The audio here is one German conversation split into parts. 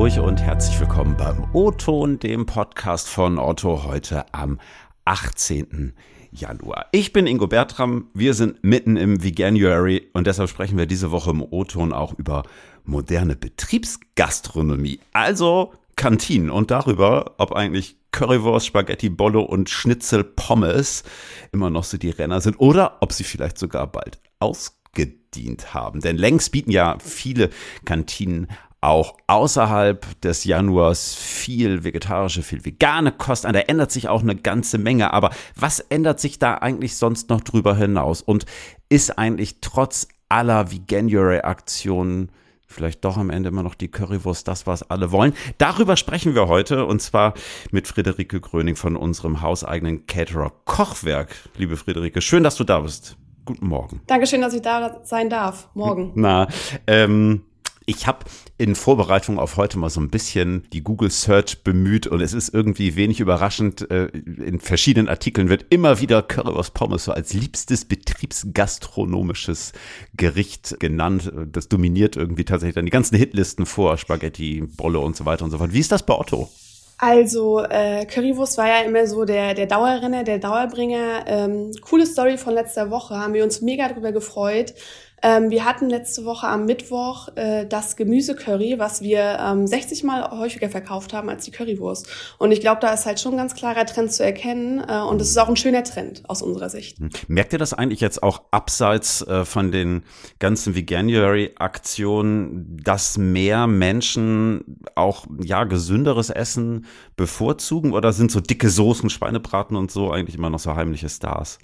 Hamburg und herzlich willkommen beim O-Ton, dem Podcast von Otto heute am 18. Januar. Ich bin Ingo Bertram, wir sind mitten im Veganuary und deshalb sprechen wir diese Woche im O-Ton auch über moderne Betriebsgastronomie, also Kantinen und darüber, ob eigentlich Currywurst, Spaghetti, Bollo und Schnitzel Pommes immer noch so die Renner sind oder ob sie vielleicht sogar bald ausgedient haben. Denn längst bieten ja viele Kantinen auch außerhalb des Januars viel vegetarische, viel vegane Kost an. Da ändert sich auch eine ganze Menge. Aber was ändert sich da eigentlich sonst noch drüber hinaus? Und ist eigentlich trotz aller Veganuary-Aktionen vielleicht doch am Ende immer noch die Currywurst das, was alle wollen. Darüber sprechen wir heute und zwar mit Friederike Gröning von unserem hauseigenen Caterer Kochwerk. Liebe Friederike, schön, dass du da bist. Guten Morgen. Dankeschön, dass ich da sein darf. Morgen. Na, ähm, ich habe in Vorbereitung auf heute mal so ein bisschen die Google Search bemüht und es ist irgendwie wenig überraschend. Äh, in verschiedenen Artikeln wird immer wieder Currywurst Pommes so als liebstes betriebsgastronomisches Gericht genannt. Das dominiert irgendwie tatsächlich dann die ganzen Hitlisten vor Spaghetti, Bolle und so weiter und so fort. Wie ist das bei Otto? Also äh, Currywurst war ja immer so der, der Dauerrenner, der Dauerbringer. Ähm, coole Story von letzter Woche, haben wir uns mega drüber gefreut. Ähm, wir hatten letzte Woche am Mittwoch äh, das Gemüsecurry, was wir ähm, 60 Mal häufiger verkauft haben als die Currywurst. Und ich glaube, da ist halt schon ein ganz klarer Trend zu erkennen. Äh, und es ist auch ein schöner Trend aus unserer Sicht. Hm. Merkt ihr das eigentlich jetzt auch abseits äh, von den ganzen Veganuary-Aktionen, dass mehr Menschen auch ja gesünderes Essen bevorzugen? Oder sind so dicke Soßen, Schweinebraten und so eigentlich immer noch so heimliche Stars?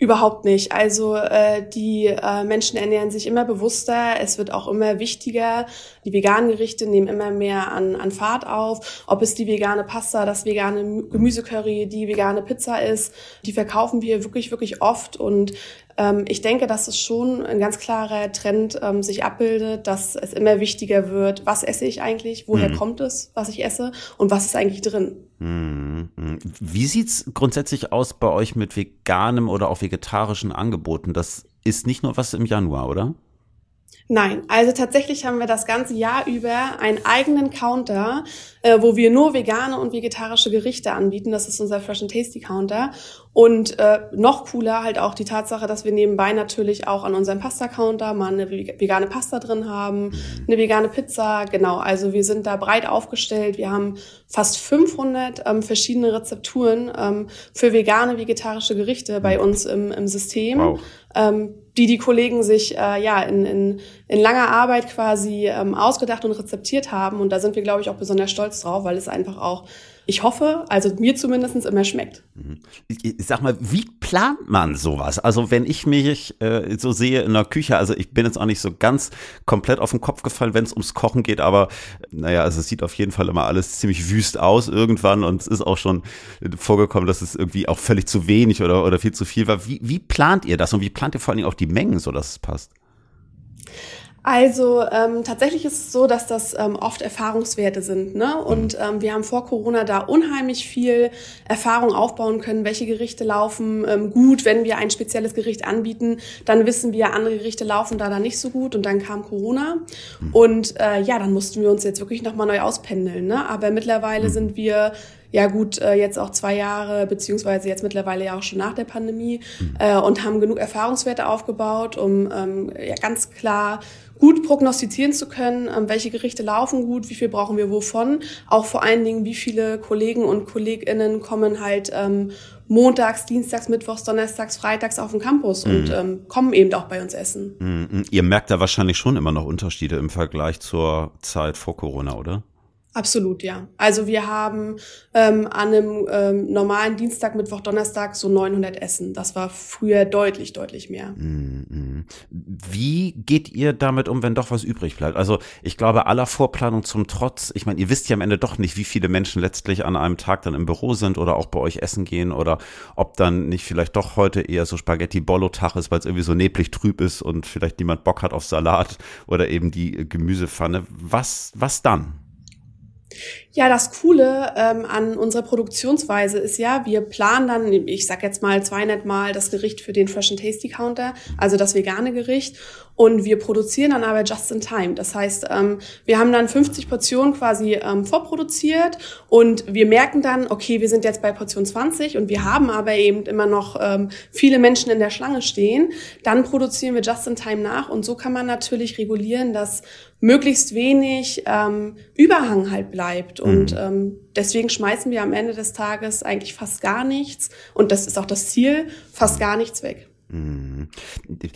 Überhaupt nicht. Also äh, die äh, Menschen ernähren sich immer bewusster, es wird auch immer wichtiger. Die veganen Gerichte nehmen immer mehr an, an Fahrt auf. Ob es die vegane Pasta, das vegane Gemüsecurry, die vegane Pizza ist, die verkaufen wir wirklich, wirklich oft. Und ich denke, dass es schon ein ganz klarer Trend ähm, sich abbildet, dass es immer wichtiger wird, was esse ich eigentlich, woher mhm. kommt es, was ich esse und was ist eigentlich drin. Mhm. Wie sieht's grundsätzlich aus bei euch mit veganem oder auch vegetarischen Angeboten? Das ist nicht nur was im Januar, oder? Nein, also tatsächlich haben wir das ganze Jahr über einen eigenen Counter, äh, wo wir nur vegane und vegetarische Gerichte anbieten. Das ist unser Fresh and Tasty Counter. Und äh, noch cooler halt auch die Tatsache, dass wir nebenbei natürlich auch an unserem Pasta-Counter mal eine vegane Pasta drin haben, eine vegane Pizza. Genau, also wir sind da breit aufgestellt. Wir haben fast 500 ähm, verschiedene Rezepturen ähm, für vegane, vegetarische Gerichte bei uns im, im System. Wow. Ähm, die die Kollegen sich äh, ja in, in, in langer Arbeit quasi ähm, ausgedacht und rezeptiert haben. Und da sind wir, glaube ich, auch besonders stolz drauf, weil es einfach auch ich hoffe, also mir zumindest immer schmeckt. Ich, sag mal, wie plant man sowas? Also wenn ich mich äh, so sehe in der Küche, also ich bin jetzt auch nicht so ganz komplett auf den Kopf gefallen, wenn es ums Kochen geht, aber naja, also es sieht auf jeden Fall immer alles ziemlich wüst aus irgendwann und es ist auch schon vorgekommen, dass es irgendwie auch völlig zu wenig oder, oder viel zu viel war. Wie, wie plant ihr das und wie plant ihr vor allen Dingen auch die Mengen, so dass es passt? Also ähm, tatsächlich ist es so, dass das ähm, oft Erfahrungswerte sind. Ne? Und ähm, wir haben vor Corona da unheimlich viel Erfahrung aufbauen können, welche Gerichte laufen ähm, gut. Wenn wir ein spezielles Gericht anbieten, dann wissen wir, andere Gerichte laufen da dann nicht so gut. Und dann kam Corona. Und äh, ja, dann mussten wir uns jetzt wirklich nochmal neu auspendeln. Ne? Aber mittlerweile sind wir ja gut, äh, jetzt auch zwei Jahre, beziehungsweise jetzt mittlerweile ja auch schon nach der Pandemie mhm. äh, und haben genug Erfahrungswerte aufgebaut, um ähm, ja ganz klar gut prognostizieren zu können, ähm, welche Gerichte laufen gut, wie viel brauchen wir wovon, auch vor allen Dingen, wie viele Kollegen und KollegInnen kommen halt ähm, montags, dienstags, mittwochs, donnerstags, freitags auf den Campus mhm. und ähm, kommen eben auch bei uns essen. Mhm. Ihr merkt da wahrscheinlich schon immer noch Unterschiede im Vergleich zur Zeit vor Corona, oder? Absolut, ja. Also wir haben ähm, an einem ähm, normalen Dienstag, Mittwoch, Donnerstag so 900 Essen. Das war früher deutlich, deutlich mehr. Mhm. Wie geht ihr damit um, wenn doch was übrig bleibt? Also ich glaube, aller Vorplanung zum Trotz, ich meine, ihr wisst ja am Ende doch nicht, wie viele Menschen letztlich an einem Tag dann im Büro sind oder auch bei euch essen gehen oder ob dann nicht vielleicht doch heute eher so Spaghetti-Bollo-Tag ist, weil es irgendwie so neblig trüb ist und vielleicht niemand Bock hat auf Salat oder eben die Gemüsepfanne. Was, was dann? Ja, das Coole ähm, an unserer Produktionsweise ist ja, wir planen dann, ich sag jetzt mal 200 Mal das Gericht für den Fresh and Tasty Counter, also das vegane Gericht. Und wir produzieren dann aber just in time. Das heißt, ähm, wir haben dann 50 Portionen quasi ähm, vorproduziert und wir merken dann, okay, wir sind jetzt bei Portion 20 und wir haben aber eben immer noch ähm, viele Menschen in der Schlange stehen. Dann produzieren wir just in time nach und so kann man natürlich regulieren, dass möglichst wenig ähm, Überhang halt bleibt. Und mhm. ähm, deswegen schmeißen wir am Ende des Tages eigentlich fast gar nichts. Und das ist auch das Ziel, fast gar nichts weg. Mhm.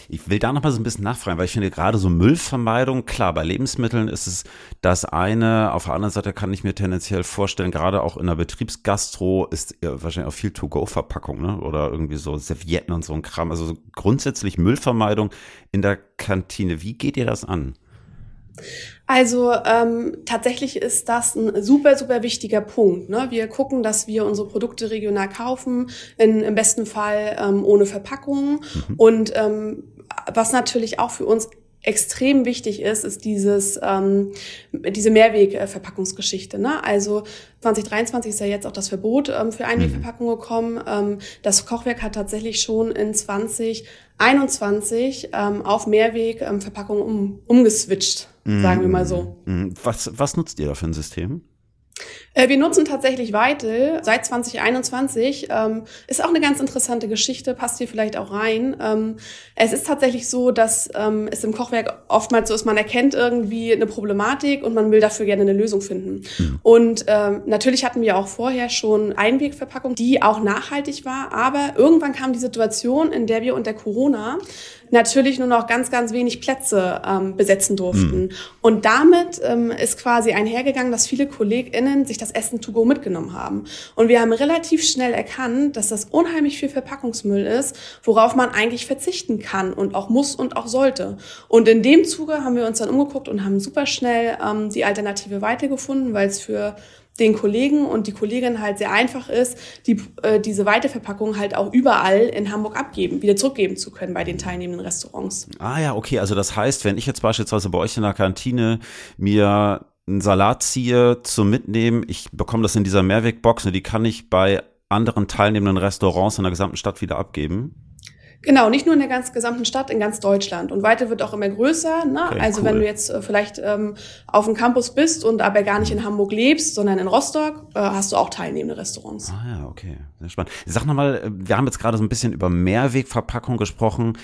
Ich will da noch mal so ein bisschen nachfragen, weil ich finde gerade so Müllvermeidung, klar, bei Lebensmitteln ist es das eine. Auf der anderen Seite kann ich mir tendenziell vorstellen, gerade auch in der Betriebsgastro ist ja wahrscheinlich auch viel To-Go-Verpackung, ne? Oder irgendwie so Servietten und so ein Kram. Also so grundsätzlich Müllvermeidung in der Kantine. Wie geht ihr das an? Also ähm, tatsächlich ist das ein super, super wichtiger Punkt. Ne? Wir gucken, dass wir unsere Produkte regional kaufen, in, im besten Fall ähm, ohne Verpackung. Mhm. Und ähm, was natürlich auch für uns extrem wichtig ist, ist dieses ähm, diese Mehrwegverpackungsgeschichte. Ne? Also 2023 ist ja jetzt auch das Verbot ähm, für Einwegverpackungen gekommen. Ähm, das Kochwerk hat tatsächlich schon in 2021 ähm, auf Mehrwegverpackungen um, umgeswitcht, sagen wir mal so. Mhm. Was, was nutzt ihr da für ein System? Äh, wir nutzen tatsächlich Weitel seit 2021. Ähm, ist auch eine ganz interessante Geschichte, passt hier vielleicht auch rein. Ähm, es ist tatsächlich so, dass ähm, es im Kochwerk oftmals so ist, man erkennt irgendwie eine Problematik und man will dafür gerne eine Lösung finden. Mhm. Und natürlich hatten wir auch vorher schon Einwegverpackung, die auch nachhaltig war, aber irgendwann kam die Situation, in der wir unter Corona natürlich nur noch ganz, ganz wenig Plätze ähm, besetzen durften. Mhm. Und damit ähm, ist quasi einhergegangen, dass viele KollegInnen sich das Essen to go mitgenommen haben. Und wir haben relativ schnell erkannt, dass das unheimlich viel Verpackungsmüll ist, worauf man eigentlich verzichten kann und auch muss und auch sollte. Und in dem Zuge haben wir uns dann umgeguckt und haben super schnell ähm, die Alternative weitergefunden, weil es für den Kollegen und die Kollegin halt sehr einfach ist, die, äh, diese Weiterverpackung halt auch überall in Hamburg abgeben, wieder zurückgeben zu können bei den teilnehmenden Restaurants. Ah ja, okay. Also das heißt, wenn ich jetzt beispielsweise bei euch in der Kantine mir einen Salat ziehe zum Mitnehmen, ich bekomme das in dieser Mehrwegbox und die kann ich bei anderen teilnehmenden Restaurants in der gesamten Stadt wieder abgeben. Genau, nicht nur in der ganz gesamten Stadt, in ganz Deutschland. Und weiter wird auch immer größer. Ne? Okay, also cool. wenn du jetzt äh, vielleicht ähm, auf dem Campus bist und aber gar nicht in Hamburg lebst, sondern in Rostock, äh, hast du auch teilnehmende Restaurants. Ah ja, okay, sehr spannend. Sag nochmal, äh, wir haben jetzt gerade so ein bisschen über Mehrwegverpackung gesprochen.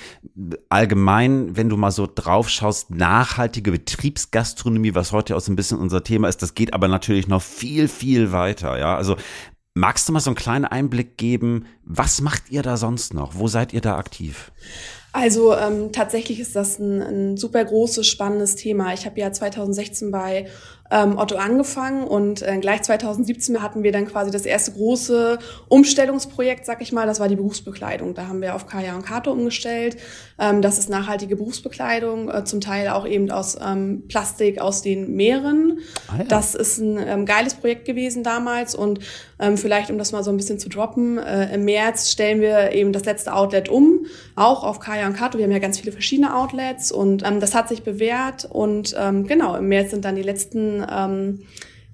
Allgemein, wenn du mal so drauf schaust, nachhaltige Betriebsgastronomie, was heute auch so ein bisschen unser Thema ist, das geht aber natürlich noch viel, viel weiter. Ja, also Magst du mal so einen kleinen Einblick geben? Was macht ihr da sonst noch? Wo seid ihr da aktiv? Also ähm, tatsächlich ist das ein, ein super großes, spannendes Thema. Ich habe ja 2016 bei ähm, Otto angefangen und äh, gleich 2017 hatten wir dann quasi das erste große Umstellungsprojekt, sag ich mal, das war die Berufsbekleidung. Da haben wir auf Kaya und Kato umgestellt. Ähm, das ist nachhaltige Berufsbekleidung, äh, zum Teil auch eben aus ähm, Plastik aus den Meeren. Ah, ja. Das ist ein ähm, geiles Projekt gewesen damals und ähm, vielleicht, um das mal so ein bisschen zu droppen, äh, im März stellen wir eben das letzte Outlet um, auch auf Kaya und Kato. Wir haben ja ganz viele verschiedene Outlets und ähm, das hat sich bewährt und ähm, genau, im März sind dann die letzten ähm,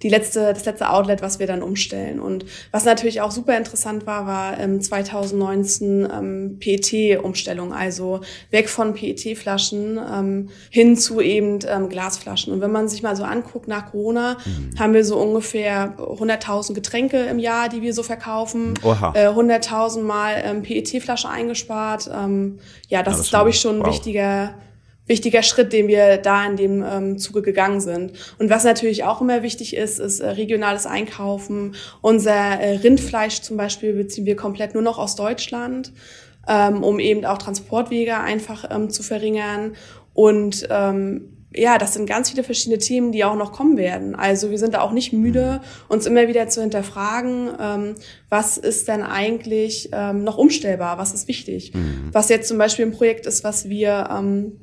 die letzte, das letzte Outlet, was wir dann umstellen. Und was natürlich auch super interessant war, war ähm, 2019 ähm, PET-Umstellung, also weg von PET-Flaschen ähm, hin zu eben ähm, Glasflaschen. Und wenn man sich mal so anguckt, nach Corona mhm. haben wir so ungefähr 100.000 Getränke im Jahr, die wir so verkaufen, äh, 100.000 Mal ähm, PET-Flasche eingespart. Ähm, ja, das, das ist, glaube ich, schon ein wow. wichtiger wichtiger Schritt, den wir da in dem ähm, Zuge gegangen sind. Und was natürlich auch immer wichtig ist, ist äh, regionales Einkaufen. Unser äh, Rindfleisch zum Beispiel beziehen wir komplett nur noch aus Deutschland, ähm, um eben auch Transportwege einfach ähm, zu verringern. Und ähm, ja, das sind ganz viele verschiedene Themen, die auch noch kommen werden. Also wir sind da auch nicht müde, uns immer wieder zu hinterfragen, ähm, was ist denn eigentlich ähm, noch umstellbar, was ist wichtig. Mhm. Was jetzt zum Beispiel ein Projekt ist, was wir ähm,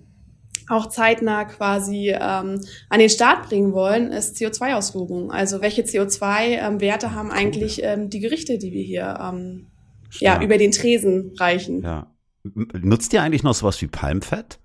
auch zeitnah quasi ähm, an den Start bringen wollen, ist CO2-Auslobung. Also welche CO2-Werte ähm, haben eigentlich ähm, die Gerichte, die wir hier ähm, ja, über den Tresen reichen. Ja. Nutzt ihr eigentlich noch sowas wie Palmfett?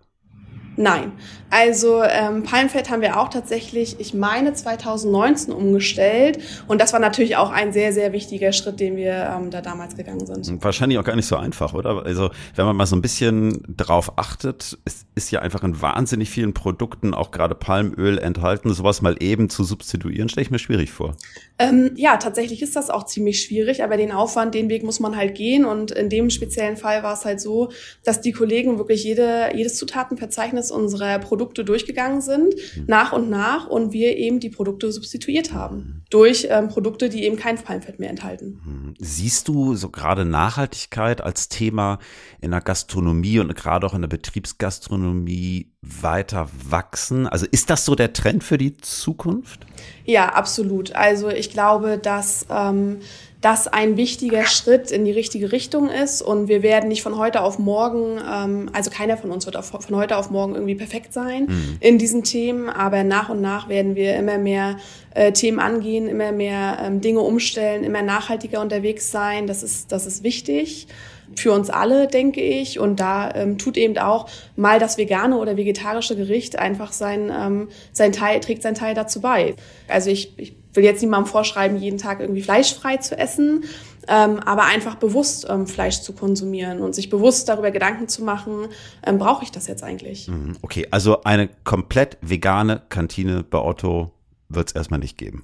Nein. Also ähm, Palmfett haben wir auch tatsächlich, ich meine, 2019 umgestellt. Und das war natürlich auch ein sehr, sehr wichtiger Schritt, den wir ähm, da damals gegangen sind. Wahrscheinlich auch gar nicht so einfach, oder? Also wenn man mal so ein bisschen drauf achtet, es ist ja einfach in wahnsinnig vielen Produkten auch gerade Palmöl enthalten. Sowas mal eben zu substituieren, stelle ich mir schwierig vor. Ähm, ja, tatsächlich ist das auch ziemlich schwierig, aber den Aufwand, den Weg muss man halt gehen. Und in dem speziellen Fall war es halt so, dass die Kollegen wirklich jede, jedes Zutatenverzeichnis unserer Produkte durchgegangen sind, mhm. nach und nach, und wir eben die Produkte substituiert haben durch ähm, Produkte, die eben kein Palmfett mehr enthalten. Mhm. Siehst du so gerade Nachhaltigkeit als Thema in der Gastronomie und gerade auch in der Betriebsgastronomie weiter wachsen? Also ist das so der Trend für die Zukunft? Ja, absolut. Also ich glaube, dass ähm, das ein wichtiger Schritt in die richtige Richtung ist und wir werden nicht von heute auf morgen, ähm, also keiner von uns wird auf, von heute auf morgen irgendwie perfekt sein mhm. in diesen Themen, aber nach und nach werden wir immer mehr äh, Themen angehen, immer mehr ähm, Dinge umstellen, immer nachhaltiger unterwegs sein. Das ist, das ist wichtig für uns alle, denke ich. Und da ähm, tut eben auch mal das vegane oder vegetarische Gericht einfach sein, ähm, sein Teil, trägt sein Teil dazu bei. Also ich, ich will jetzt niemandem vorschreiben, jeden Tag irgendwie fleischfrei zu essen, ähm, aber einfach bewusst ähm, Fleisch zu konsumieren und sich bewusst darüber Gedanken zu machen, ähm, brauche ich das jetzt eigentlich? Mhm, okay, also eine komplett vegane Kantine bei Otto wird es erstmal nicht geben.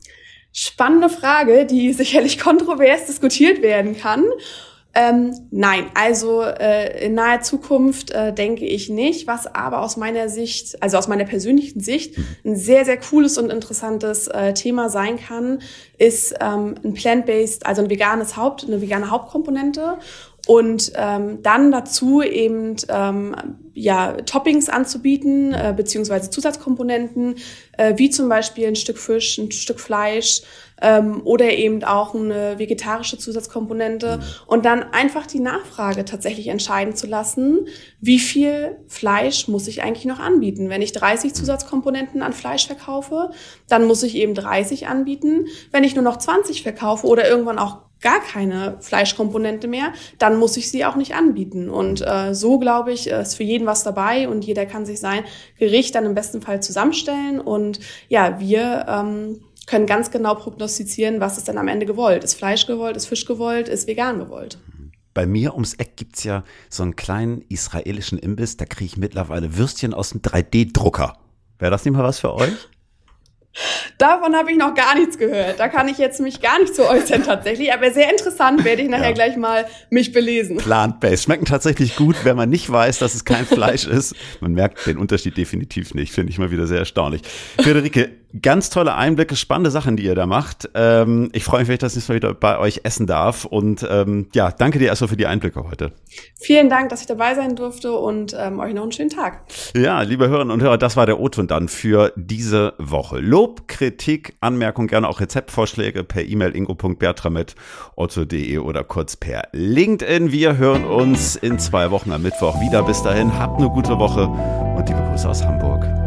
Spannende Frage, die sicherlich kontrovers diskutiert werden kann. Ähm, nein, also äh, in naher Zukunft äh, denke ich nicht, was aber aus meiner Sicht, also aus meiner persönlichen Sicht, mhm. ein sehr, sehr cooles und interessantes äh, Thema sein kann, ist ähm, ein plant-based, also ein veganes Haupt, eine vegane Hauptkomponente und ähm, dann dazu eben ähm, ja Toppings anzubieten äh, beziehungsweise Zusatzkomponenten äh, wie zum Beispiel ein Stück Fisch, ein Stück Fleisch ähm, oder eben auch eine vegetarische Zusatzkomponente und dann einfach die Nachfrage tatsächlich entscheiden zu lassen, wie viel Fleisch muss ich eigentlich noch anbieten. Wenn ich 30 mhm. Zusatzkomponenten an Fleisch verkaufe, dann muss ich eben 30 anbieten. Wenn ich nur noch 20 verkaufe oder irgendwann auch gar keine Fleischkomponente mehr, dann muss ich sie auch nicht anbieten. Und äh, so, glaube ich, ist für jeden was dabei und jeder kann sich sein Gericht dann im besten Fall zusammenstellen. Und ja, wir ähm, können ganz genau prognostizieren, was ist dann am Ende gewollt. Ist Fleisch gewollt, ist Fisch gewollt, ist vegan gewollt. Bei mir ums Eck gibt's ja so einen kleinen israelischen Imbiss, da kriege ich mittlerweile Würstchen aus dem 3D-Drucker. Wäre das nicht mal was für euch? Davon habe ich noch gar nichts gehört. Da kann ich jetzt mich gar nicht zu äußern tatsächlich. Aber sehr interessant werde ich nachher ja. gleich mal mich belesen. Plant-based. Schmecken tatsächlich gut, wenn man nicht weiß, dass es kein Fleisch ist. Man merkt den Unterschied definitiv nicht. Finde ich mal wieder sehr erstaunlich. Friederike, ganz tolle Einblicke, spannende Sachen, die ihr da macht. Ähm, ich freue mich, wenn ich das nächste Mal wieder bei euch essen darf. Und ähm, ja, danke dir erstmal für die Einblicke heute. Vielen Dank, dass ich dabei sein durfte und ähm, euch noch einen schönen Tag. Ja, liebe Hörerinnen und Hörer, das war der O-Ton dann für diese Woche. Lob, Kritik, Anmerkung, gerne auch Rezeptvorschläge per E-Mail ingo.bertram.otto.de oder kurz per LinkedIn. Wir hören uns in zwei Wochen am Mittwoch wieder. Bis dahin, habt eine gute Woche und liebe Grüße aus Hamburg.